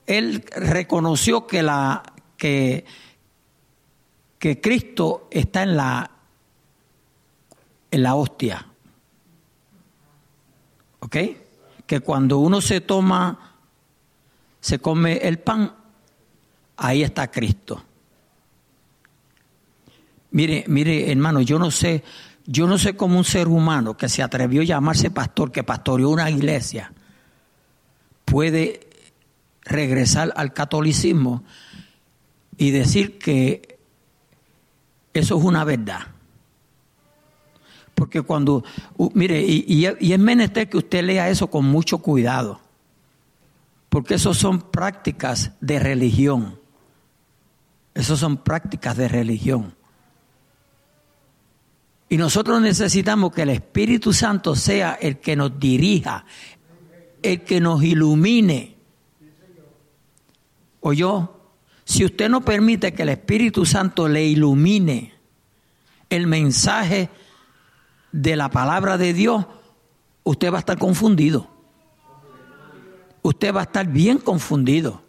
él reconoció que la que, que Cristo está en la en la hostia. ¿Ok? Que cuando uno se toma se come el pan, ahí está Cristo. Mire, mire, hermano, yo no sé, yo no sé cómo un ser humano que se atrevió a llamarse pastor, que pastoreó una iglesia, puede regresar al catolicismo y decir que eso es una verdad. Porque cuando, mire, y, es menester que usted lea eso con mucho cuidado porque esos son prácticas de religión. Esos son prácticas de religión. Y nosotros necesitamos que el Espíritu Santo sea el que nos dirija, el que nos ilumine. O yo, si usted no permite que el Espíritu Santo le ilumine el mensaje de la palabra de Dios, usted va a estar confundido usted va a estar bien confundido.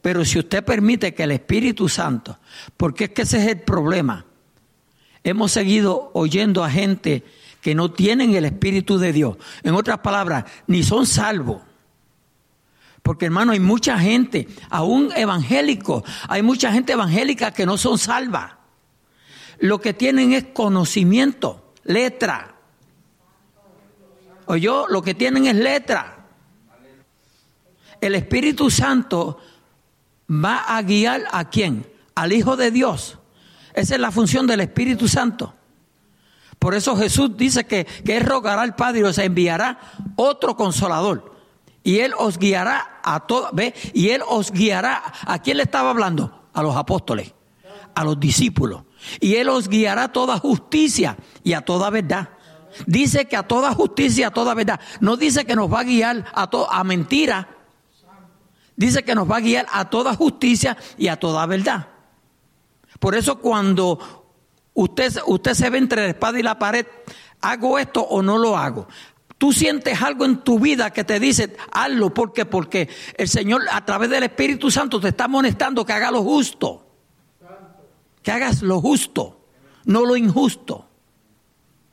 Pero si usted permite que el Espíritu Santo, porque es que ese es el problema, hemos seguido oyendo a gente que no tienen el Espíritu de Dios. En otras palabras, ni son salvos. Porque hermano, hay mucha gente, aún evangélicos, hay mucha gente evangélica que no son salvas. Lo que tienen es conocimiento, letra. O lo que tienen es letra el Espíritu Santo va a guiar a quién? Al Hijo de Dios. Esa es la función del Espíritu Santo. Por eso Jesús dice que, que Él rogará al Padre y os enviará otro consolador. Y Él os guiará a todos, ¿ve? Y Él os guiará. ¿A quién le estaba hablando? A los apóstoles, a los discípulos. Y Él os guiará a toda justicia y a toda verdad. Dice que a toda justicia, y a toda verdad. No dice que nos va a guiar a, a mentira dice que nos va a guiar a toda justicia y a toda verdad. Por eso cuando usted, usted se ve entre la espada y la pared, ¿hago esto o no lo hago? Tú sientes algo en tu vida que te dice, hazlo, ¿por qué? Porque el Señor a través del Espíritu Santo te está amonestando que haga lo justo. Que hagas lo justo, no lo injusto.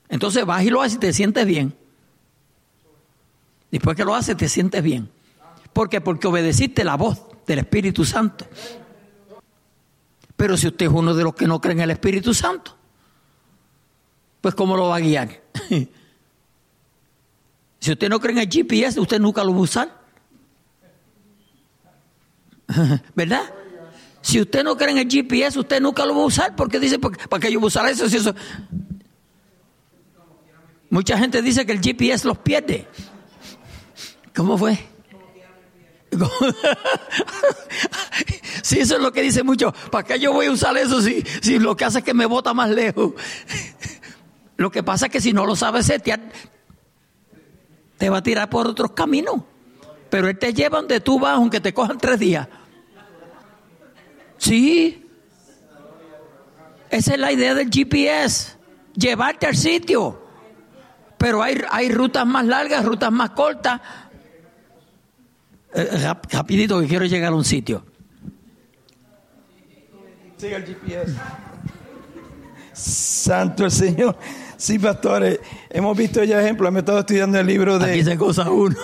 Entonces vas y lo haces y te sientes bien. Después que lo haces, te sientes bien. ¿Por qué? Porque obedeciste la voz del Espíritu Santo. Pero si usted es uno de los que no creen en el Espíritu Santo, pues ¿cómo lo va a guiar? si usted no cree en el GPS, usted nunca lo va a usar. ¿Verdad? Si usted no cree en el GPS, usted nunca lo va a usar porque dice, ¿para qué yo voy a usar eso? Si eso? Mucha gente dice que el GPS los pierde. ¿Cómo fue? si eso es lo que dice mucho, ¿para qué yo voy a usar eso si, si lo que hace es que me bota más lejos? lo que pasa es que si no lo sabes setear, te va a tirar por otros caminos. Pero él te lleva donde tú vas, aunque te cojan tres días. Sí. Esa es la idea del GPS, llevarte al sitio. Pero hay, hay rutas más largas, rutas más cortas eh, rapidito que quiero llegar a un sitio. Siga el GPS. Santo el Señor. Sí, pastores, hemos visto ya ejemplos. Hemos estado estudiando el libro de. Aquí se cosa uno.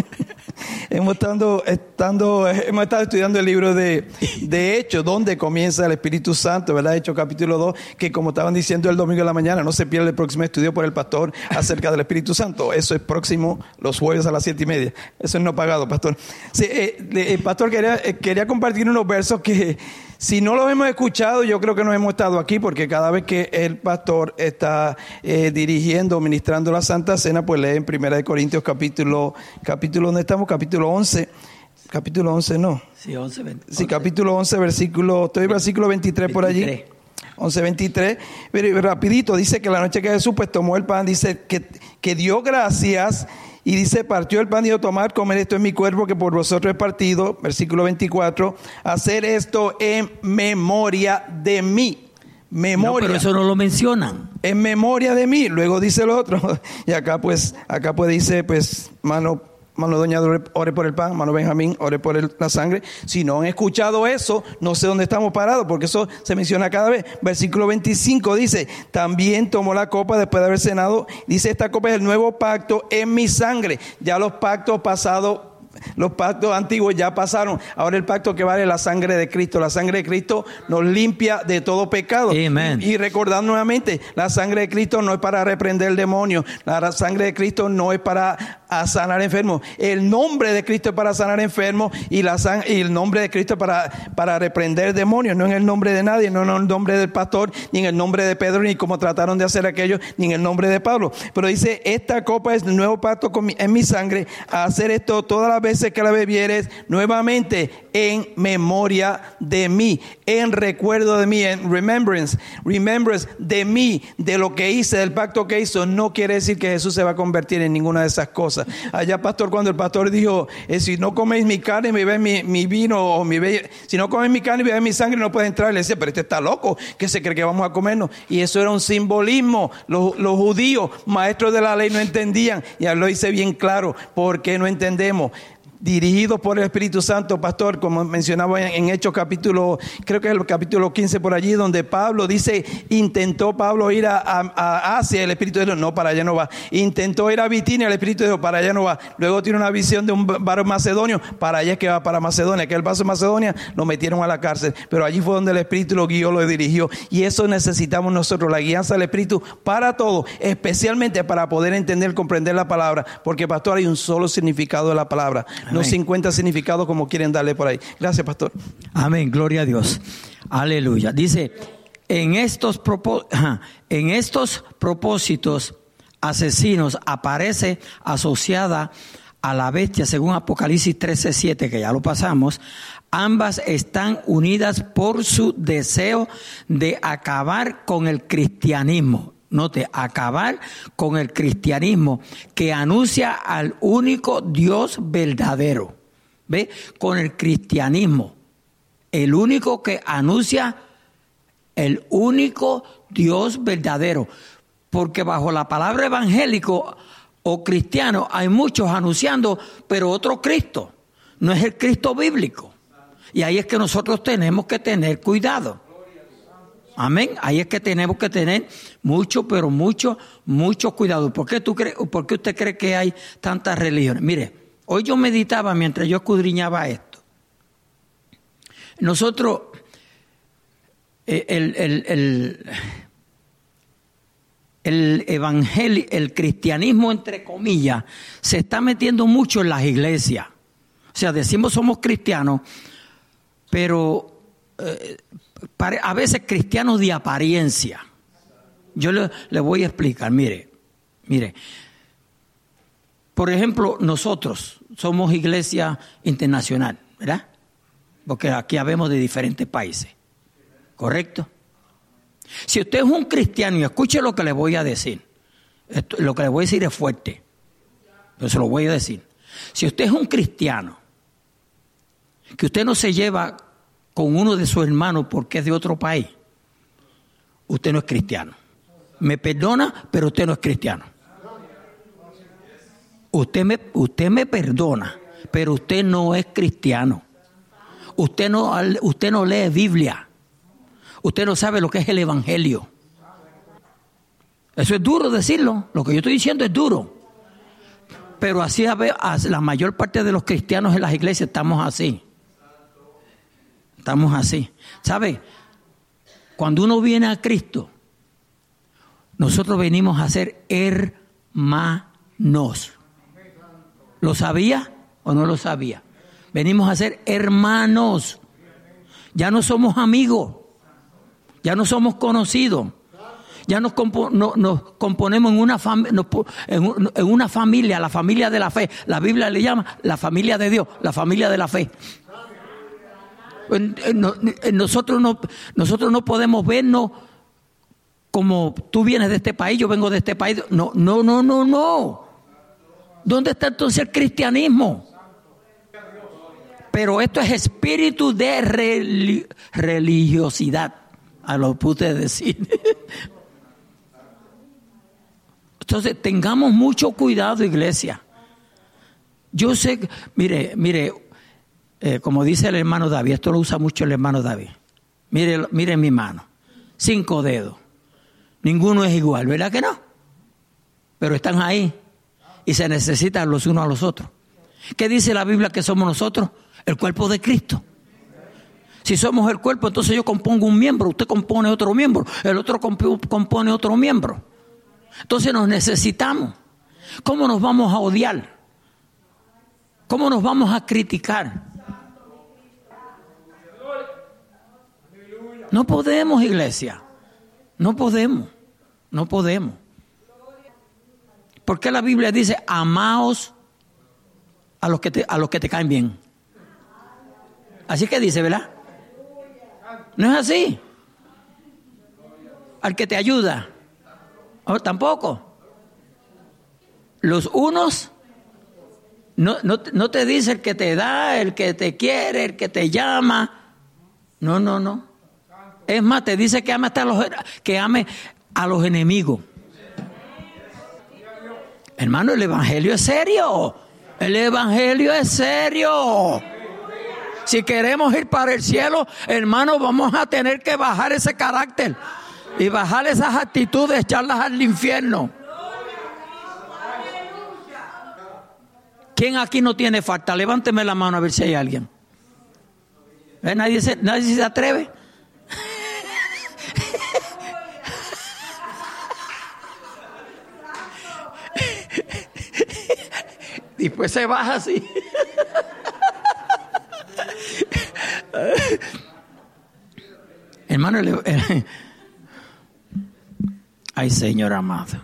hemos, estado, estando, hemos estado estudiando el libro de, de Hechos, donde comienza el Espíritu Santo, ¿verdad? Hechos capítulo 2, que como estaban diciendo el domingo de la mañana, no se pierde el próximo estudio por el pastor acerca del Espíritu Santo. Eso es próximo los jueves a las siete y media. Eso es no pagado, pastor. Sí, eh, el pastor quería, eh, quería compartir unos versos que si no los hemos escuchado, yo creo que no hemos estado aquí, porque cada vez que el pastor está eh, dirigiendo, ministrando la Santa Cena, pues lee en Primera de Corintios capítulo, capítulo, ¿dónde estamos? Capítulo 11. Capítulo 11, no. Sí, 11, 20, Sí, capítulo 11, versículo, estoy versículo 23, por allí. 23. 11.23, pero rapidito, dice que la noche que Jesús pues tomó el pan, dice que, que dio gracias y dice, partió el pan y dijo, tomar, comer esto en mi cuerpo que por vosotros es partido, versículo 24, hacer esto en memoria de mí. No, Memoria. pero eso no lo mencionan. en memoria de mí. Luego dice el otro. Y acá pues, acá pues dice, pues, mano, mano doña, ore, por el pan, mano Benjamín, ore por el- la sangre. Si no han escuchado eso, no sé dónde estamos parados, porque eso se menciona cada vez. Versículo 25 dice, también tomó la copa después de haber cenado. Dice, esta copa es el nuevo pacto en mi sangre. Ya los pactos pasados los pactos antiguos ya pasaron. Ahora el pacto que vale la sangre de Cristo. La sangre de Cristo nos limpia de todo pecado. Y, recordar nuevamente, la sangre de Cristo no es para reprender el demonio. La sangre de Cristo no es para sanar enfermos. El nombre de Cristo es para sanar enfermos y, la san- y el nombre de Cristo es para, para reprender demonios. No en el nombre de nadie, no en el nombre del pastor, ni en el nombre de Pedro, ni como trataron de hacer aquellos, ni en el nombre de Pablo. Pero dice, esta copa es el nuevo pacto con mi- en mi sangre. A hacer esto todas las veces que la bebieres nuevamente en memoria de mí, en recuerdo de mí, en remembrance, remembrance de mí, de lo que hice, del pacto que hizo. No quiere decir que Jesús se va a convertir en ninguna de esas cosas. Allá, pastor, cuando el pastor dijo, eh, si no coméis mi carne y bebéis mi, mi vino, o mi be- si no coméis mi carne y bebéis mi sangre, no puede entrar. Le decía, pero este está loco, que se cree que vamos a comernos. Y eso era un simbolismo. Los, los judíos, maestros de la ley, no entendían. Y lo hice bien claro, porque no entendemos dirigidos por el Espíritu Santo, pastor, como mencionaba en, Hechos capítulo, creo que es el capítulo 15 por allí, donde Pablo dice, intentó Pablo ir a, a- Asia, el Espíritu dijo, no, para allá no va. Intentó ir a Bitinia, el Espíritu dijo, para allá no va. Luego tiene una visión de un varón macedonio, para allá es que va para Macedonia, que el paso de Macedonia lo metieron a la cárcel, pero allí fue donde el Espíritu lo guió, lo dirigió. Y eso necesitamos nosotros, la guianza del Espíritu para todo, especialmente para poder entender, comprender la palabra, porque pastor hay un solo significado de la palabra, no Amén. 50 significados como quieren darle por ahí. Gracias, pastor. Amén, gloria a Dios. Aleluya. Dice, en estos, en estos propósitos asesinos aparece asociada a la bestia, según Apocalipsis 13:7, que ya lo pasamos. Ambas están unidas por su deseo de acabar con el cristianismo. Note, acabar con el cristianismo que anuncia al único Dios verdadero. ¿Ve? Con el cristianismo. El único que anuncia el único Dios verdadero. Porque bajo la palabra evangélico o cristiano hay muchos anunciando, pero otro Cristo. No es el Cristo bíblico. Y ahí es que nosotros tenemos que tener cuidado. Amén. Ahí es que tenemos que tener mucho, pero mucho, mucho cuidado. ¿Por qué, tú crees, ¿Por qué usted cree que hay tantas religiones? Mire, hoy yo meditaba mientras yo escudriñaba esto. Nosotros, eh, el, el, el, el evangelio, el cristianismo, entre comillas, se está metiendo mucho en las iglesias. O sea, decimos somos cristianos, pero eh, a veces cristianos de apariencia. Yo le, le voy a explicar, mire, mire. Por ejemplo, nosotros somos iglesia internacional, ¿verdad? Porque aquí habemos de diferentes países, ¿correcto? Si usted es un cristiano y escuche lo que le voy a decir, lo que le voy a decir es fuerte, pero se lo voy a decir. Si usted es un cristiano, que usted no se lleva con uno de sus hermanos porque es de otro país, usted no es cristiano. Me perdona, pero usted no es cristiano. Usted me, usted me perdona, pero usted no es cristiano. Usted no, usted no lee Biblia. Usted no sabe lo que es el Evangelio. Eso es duro decirlo. Lo que yo estoy diciendo es duro. pero así la mayor parte de los cristianos en las iglesias estamos así. Estamos así. ¿Sabe? Cuando uno viene a Cristo, nosotros venimos a ser hermanos. ¿Lo sabía o no lo sabía? Venimos a ser hermanos. Ya no somos amigos. Ya no somos conocidos. Ya nos, compo- no- nos componemos en una, en una familia, la familia de la fe. La Biblia le llama la familia de Dios, la familia de la fe. Nosotros, no, nosotros no podemos vernos como tú vienes de este país, yo vengo de este país. No, no, no, no, no. ¿Dónde está entonces el cristianismo? Pero esto es espíritu de reli- religiosidad, a lo pude decir. Entonces, tengamos mucho cuidado, iglesia. Yo sé, mire, mire, eh, como dice el hermano David, esto lo usa mucho el hermano David. Mire, mire mi mano, cinco dedos. Ninguno es igual, ¿verdad que no? Pero están ahí y se necesitan los unos a los otros. ¿Qué dice la Biblia que somos nosotros? El cuerpo de Cristo. Si somos el cuerpo, entonces yo compongo un miembro, usted compone otro miembro, el otro comp- compone otro miembro. Entonces nos necesitamos. ¿Cómo nos vamos a odiar? ¿Cómo nos vamos a criticar? No podemos, iglesia. No podemos. No podemos. Porque la Biblia dice, amaos a los que te, a los que te caen bien. Así que dice, ¿verdad? No es así. Al que te ayuda. Oh, tampoco. Los unos no, no, no te dice el que te da, el que te quiere, el que te llama. No, no, no. Es más, te dice que ame hasta los que ame a los enemigos. Hermano, el evangelio es serio. El evangelio es serio. Si queremos ir para el cielo, hermano, vamos a tener que bajar ese carácter y bajar esas actitudes, echarlas al infierno. ¿Quién aquí no tiene falta? Levánteme la mano a ver si hay alguien. ¿Eh? ¿Nadie, se, nadie se atreve? Después se baja así. Hermano, ay Señor amado.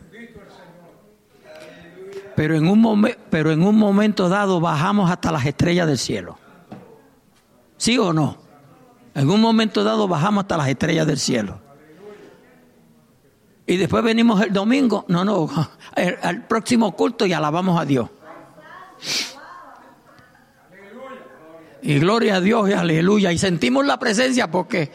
Pero en, un momen- pero en un momento dado bajamos hasta las estrellas del cielo. ¿Sí o no? En un momento dado bajamos hasta las estrellas del cielo. Y después venimos el domingo, no, no, al, próximo culto y alabamos a Dios. Y gloria a Dios y aleluya. Y sentimos la presencia porque,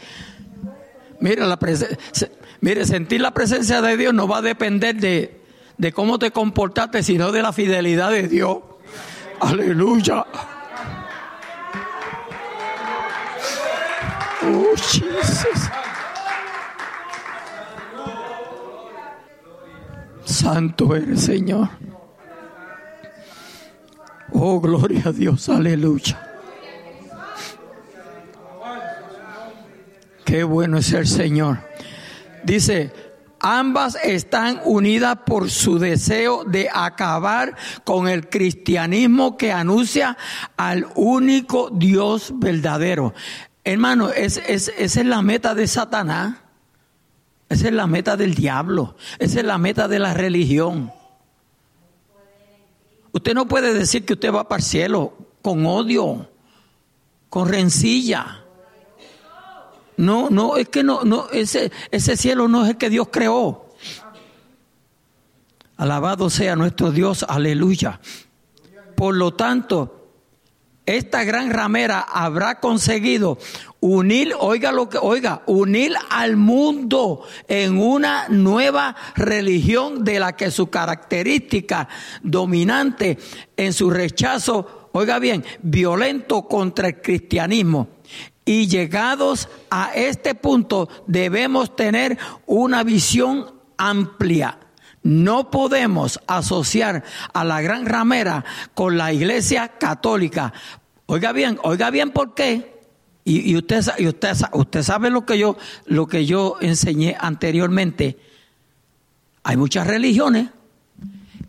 mire, la presen- se- mire, sentir la presencia de Dios no va a depender de, de cómo te comportaste, sino de la fidelidad de Dios. Aleluya. Oh, Jesus. Santo eres, Señor. Oh, gloria a Dios, aleluya. Qué bueno es el Señor. Dice, ambas están unidas por su deseo de acabar con el cristianismo que anuncia al único Dios verdadero. Hermano, es, es- esa es la meta de Satanás. Esa es la meta del diablo. Esa es la meta de la religión. Usted no puede decir que usted va para el cielo con odio, con rencilla. No, no, es que no, no, ese, ese cielo no es el que Dios creó. Alabado sea nuestro Dios, aleluya. Por lo tanto, esta gran ramera habrá conseguido unir, oiga lo que, oiga, unir al mundo en una nueva religión de la que su característica dominante en su rechazo, oiga bien, violento contra el cristianismo. Y llegados a este punto debemos tener una visión amplia, no podemos asociar a la gran ramera con la iglesia católica. Oiga bien, oiga bien por qué. Y, usted, y usted, usted sabe lo que yo, lo que yo enseñé anteriormente. Hay muchas religiones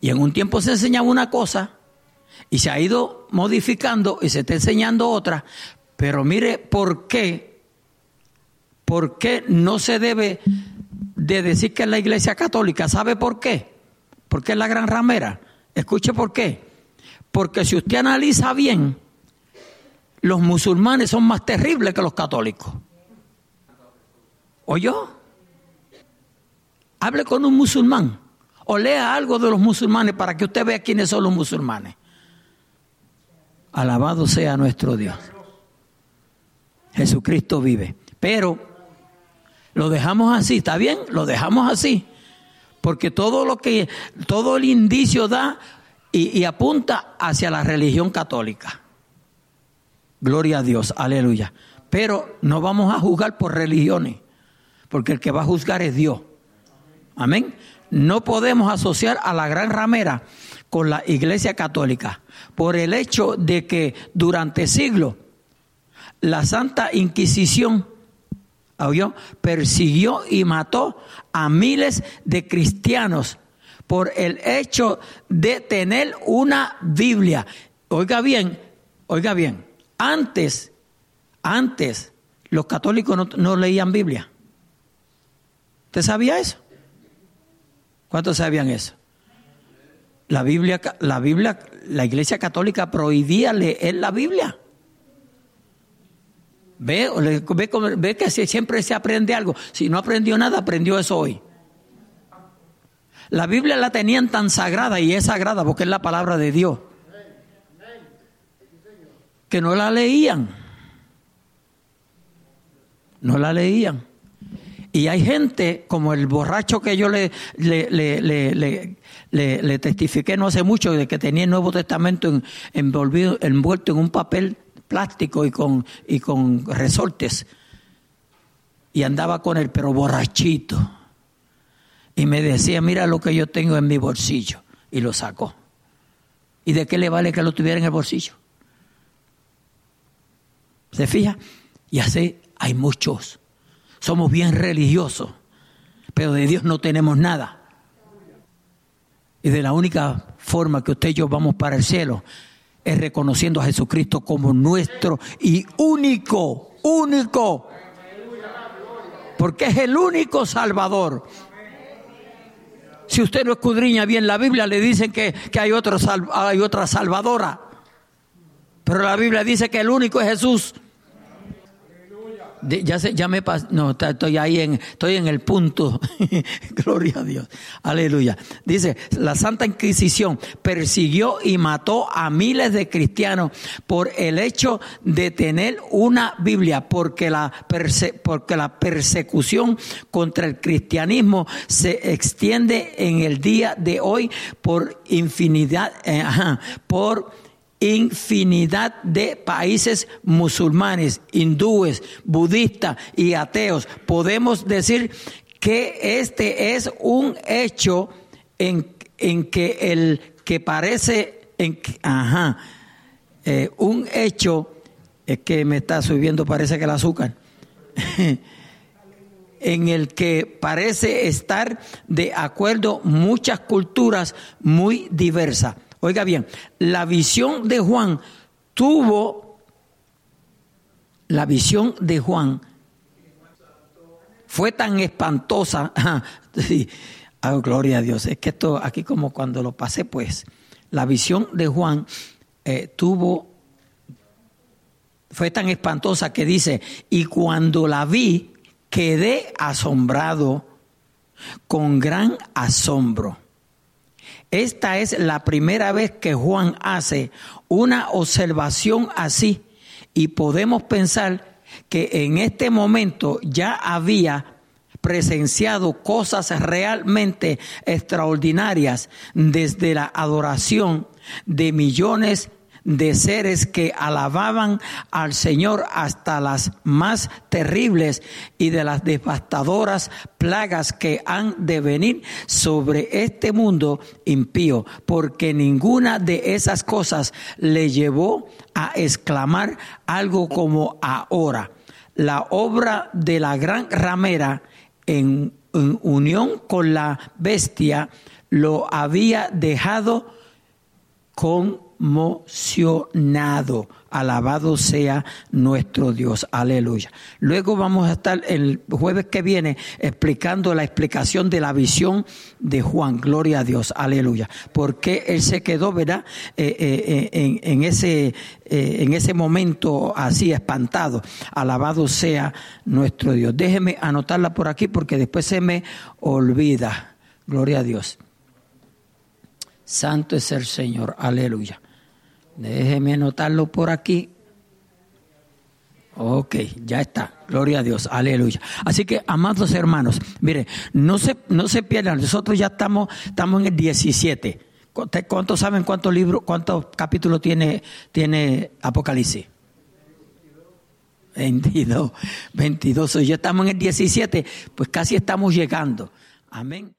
y en un tiempo se enseñaba una cosa y se ha ido modificando y se está enseñando otra. Pero mire por qué, por qué no se debe de decir que es la iglesia católica. ¿Sabe por qué? Porque es la gran ramera. Escuche por qué. Porque si usted analiza bien, los musulmanes son más terribles que los católicos. ¿Oyó? Hable con un musulmán o lea algo de los musulmanes para que usted vea quiénes son los musulmanes. Alabado sea nuestro Dios. Jesucristo vive. Pero lo dejamos así, ¿está bien? Lo dejamos así. Porque todo lo que, todo el indicio da y, apunta hacia la religión católica. Gloria a Dios, aleluya. Pero no vamos a juzgar por religiones, porque el que va a juzgar es Dios. Amén. No podemos asociar a la gran ramera con la iglesia católica por el hecho de que durante siglos la Santa Inquisición persiguió y mató a miles de cristianos por el hecho de tener una Biblia. Oiga bien, oiga bien, antes, antes los católicos no, no leían Biblia. ¿Usted sabía eso? ¿Cuántos sabían eso? La Biblia, la Biblia, la Iglesia Católica prohibía leer la Biblia. Ve, ve, que siempre se aprende algo. Si no aprendió nada, aprendió eso hoy. La Biblia la tenían tan sagrada y es sagrada porque es la palabra de Dios. Que no la leían. No la leían. Y hay gente como el borracho que yo le, le, le, le testifiqué no hace mucho de que tenía el Nuevo Testamento envolvido, envuelto en un papel plástico y con, y con resortes. Y andaba con él, pero borrachito. Y me decía, mira lo que yo tengo en mi bolsillo. Y lo sacó. ¿Y de qué le vale que lo tuviera en el bolsillo? ¿Se fija? Y así hay muchos somos bien religiosos, pero de Dios no tenemos nada. Y de la única forma que usted y yo vamos para el cielo es reconociendo a Jesucristo como nuestro y único, único. Porque es el único Salvador. Si usted no escudriña bien la Biblia, le dicen que, que hay, otro, hay otra salvadora. Pero la Biblia dice que el único es Jesús ya, me no, estoy ahí en, estoy en el punto. Gloria a Dios. Aleluya. Dice, la Santa Inquisición persiguió y mató a miles de cristianos por el hecho de tener una Biblia, porque la, porque la persecución contra el cristianismo se extiende en el día de hoy por infinidad, eh, por infinidad de países musulmanes, hindúes, budistas y ateos. Podemos decir que este es un hecho en, que el que parece, en, ajá, eh, un hecho es que me está subiendo, parece que el azúcar. en el que parece estar de acuerdo muchas culturas muy diversas. Oiga bien, la visión de Juan tuvo, la visión de Juan fue tan espantosa. Ah, gloria a Dios. Es que esto aquí como cuando lo pasé, pues, la visión de Juan eh, tuvo, fue tan espantosa que dice, y cuando la vi, quedé asombrado con gran asombro. Esta es la primera vez que Juan hace una observación así y podemos pensar que en este momento ya había presenciado cosas realmente extraordinarias desde la adoración de millones de seres que alababan al Señor hasta las más terribles y de las devastadoras plagas que han de venir sobre este mundo impío, porque ninguna de esas cosas le llevó a exclamar algo como ahora. La obra de la gran ramera en, unión con la bestia lo había dejado conmocionado. Alabado sea nuestro Dios. Aleluya. Luego vamos a estar el jueves que viene explicando la explicación de la visión de Juan. Gloria a Dios. Aleluya. Porque él se quedó, ¿verdad? Eh, eh, en, en, ese, eh, en ese momento así espantado. Alabado sea nuestro Dios. Déjeme anotarla por aquí porque después se me olvida. Gloria a Dios. Santo es el Señor, aleluya. Déjeme anotarlo por aquí. Ok, ya está. Gloria a Dios, aleluya. Así que, amados hermanos, mire, no se, no se pierdan. Nosotros ya estamos, estamos en el 17. ¿Cuántos saben cuántos libros, cuántos capítulos tiene, tiene Apocalipsis? 22, 22. Ya estamos en el 17, pues casi estamos llegando. Amén.